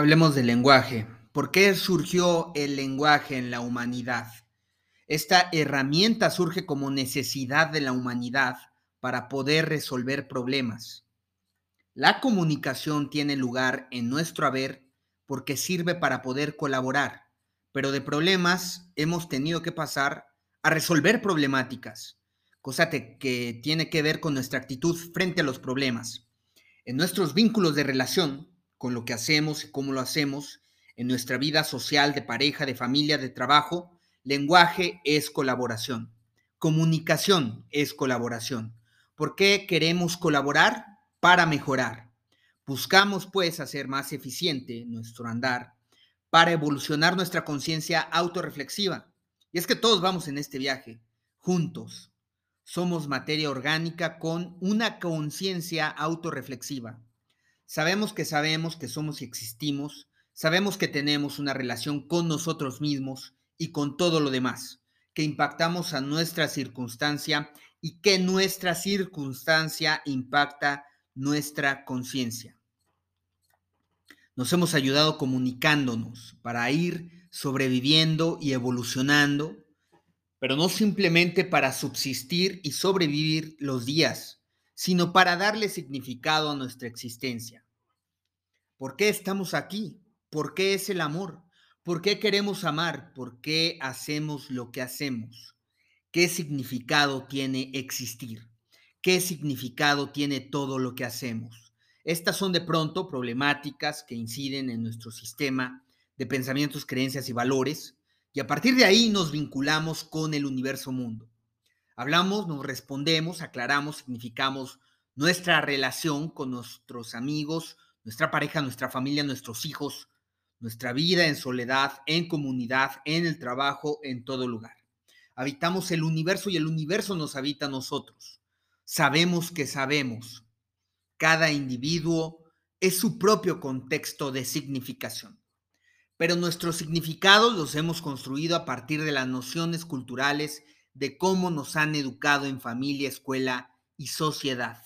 Hablemos del lenguaje. ¿Por qué surgió el lenguaje en la humanidad? Esta herramienta surge como necesidad de la humanidad para poder resolver problemas. La comunicación tiene lugar en nuestro haber porque sirve para poder colaborar, pero de problemas hemos tenido que pasar a resolver problemáticas, cosa que tiene que ver con nuestra actitud frente a los problemas. En nuestros vínculos de relación, con lo que hacemos y cómo lo hacemos, en nuestra vida social, de pareja, de familia, de trabajo, lenguaje es colaboración. Comunicación es colaboración. ¿Por qué queremos colaborar? Para mejorar. Buscamos pues hacer más eficiente nuestro andar para evolucionar nuestra conciencia autorreflexiva. Y es que todos vamos en este viaje, juntos. Somos materia orgánica con una conciencia autorreflexiva. Sabemos que sabemos que somos y existimos, sabemos que tenemos una relación con nosotros mismos y con todo lo demás, que impactamos a nuestra circunstancia y que nuestra circunstancia impacta nuestra conciencia. Nos hemos ayudado comunicándonos para ir sobreviviendo y evolucionando, pero no simplemente para subsistir y sobrevivir los días, sino para darle significado a nuestra existencia. ¿Por qué estamos aquí? ¿Por qué es el amor? ¿Por qué queremos amar? ¿Por qué hacemos lo que hacemos? ¿Qué significado tiene existir? ¿Qué significado tiene todo lo que hacemos? Estas son de pronto problemáticas que inciden en nuestro sistema de pensamientos, creencias y valores, y a partir de ahí nos vinculamos con el universo mundo. Hablamos, nos respondemos, aclaramos, significamos nuestra relación con nuestros amigos, nuestra pareja, nuestra familia, nuestros hijos, nuestra vida en soledad, en comunidad, en el trabajo, en todo lugar. Habitamos el universo y el universo nos habita a nosotros. Sabemos que sabemos, cada individuo es su propio contexto de significación. Pero nuestros significados los hemos construido a partir de las nociones culturales de cómo nos han educado en familia, escuela y sociedad.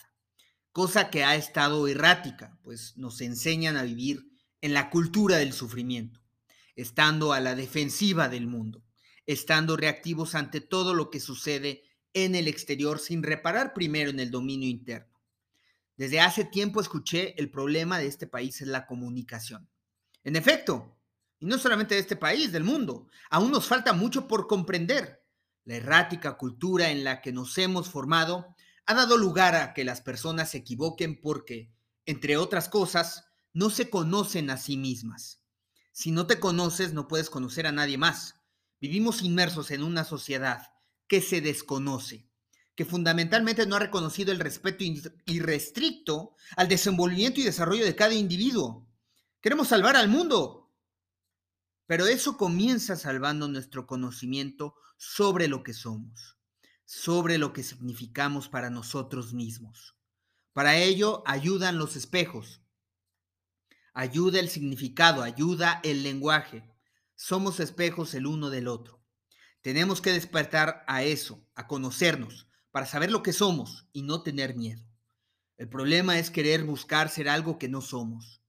Cosa que ha estado errática, pues nos enseñan a vivir en la cultura del sufrimiento, estando a la defensiva del mundo, estando reactivos ante todo lo que sucede en el exterior sin reparar primero en el dominio interno. Desde hace tiempo escuché el problema de este país es la comunicación. En efecto, y no solamente de este país, del mundo, aún nos falta mucho por comprender. La errática cultura en la que nos hemos formado ha dado lugar a que las personas se equivoquen porque, entre otras cosas, no se conocen a sí mismas. Si no te conoces, no puedes conocer a nadie más. Vivimos inmersos en una sociedad que se desconoce que fundamentalmente no ha reconocido el respeto irrestricto al desenvolvimiento y desarrollo de cada individuo. Queremos salvar al mundo, pero eso comienza salvando nuestro conocimiento sobre lo que somos, sobre lo que significamos para nosotros mismos. Para ello ayudan los espejos, ayuda el significado, ayuda el lenguaje. Somos espejos el uno del otro. Tenemos que despertar a eso, a conocernos, para saber lo que somos y no tener miedo. El problema es querer buscar ser algo que no somos.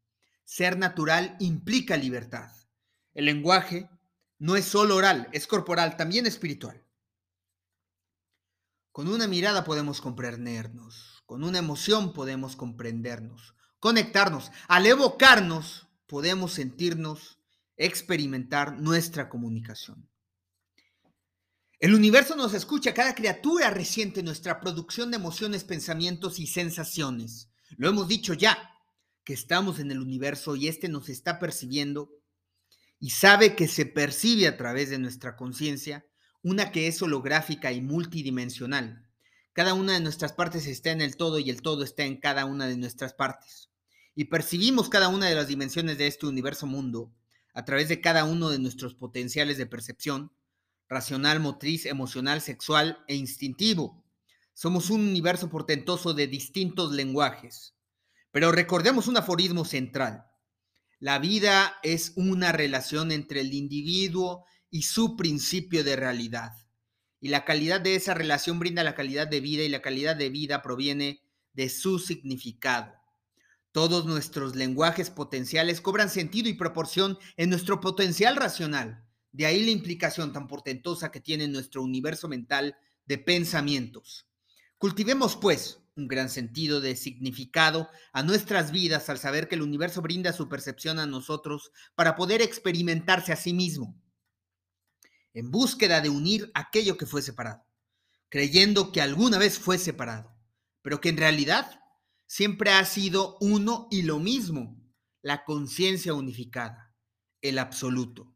Ser natural implica libertad. El lenguaje no es solo oral, es corporal, también espiritual. Con una mirada podemos comprendernos, con una emoción podemos comprendernos, conectarnos. Al evocarnos podemos sentirnos, experimentar nuestra comunicación. El universo nos escucha, cada criatura resiente nuestra producción de emociones, pensamientos y sensaciones. Lo hemos dicho ya, que estamos en el universo y éste nos está percibiendo y sabe que se percibe a través de nuestra conciencia, una que es holográfica y multidimensional. Cada una de nuestras partes está en el todo y el todo está en cada una de nuestras partes. Y percibimos cada una de las dimensiones de este universo mundo a través de cada uno de nuestros potenciales de percepción racional, motriz, emocional, sexual e instintivo. Somos un universo portentoso de distintos lenguajes. Pero recordemos un aforismo central. La vida es una relación entre el individuo y su principio de realidad. Y la calidad de esa relación brinda la calidad de vida y la calidad de vida proviene de su significado. Todos nuestros lenguajes potenciales cobran sentido y proporción en nuestro potencial racional. De ahí la implicación tan portentosa que tiene nuestro universo mental de pensamientos. Cultivemos, pues, un gran sentido de significado a nuestras vidas al saber que el universo brinda su percepción a nosotros para poder experimentarse a sí mismo, en búsqueda de unir aquello que fue separado, creyendo que alguna vez fue separado, pero que en realidad siempre ha sido uno y lo mismo, la conciencia unificada, el absoluto.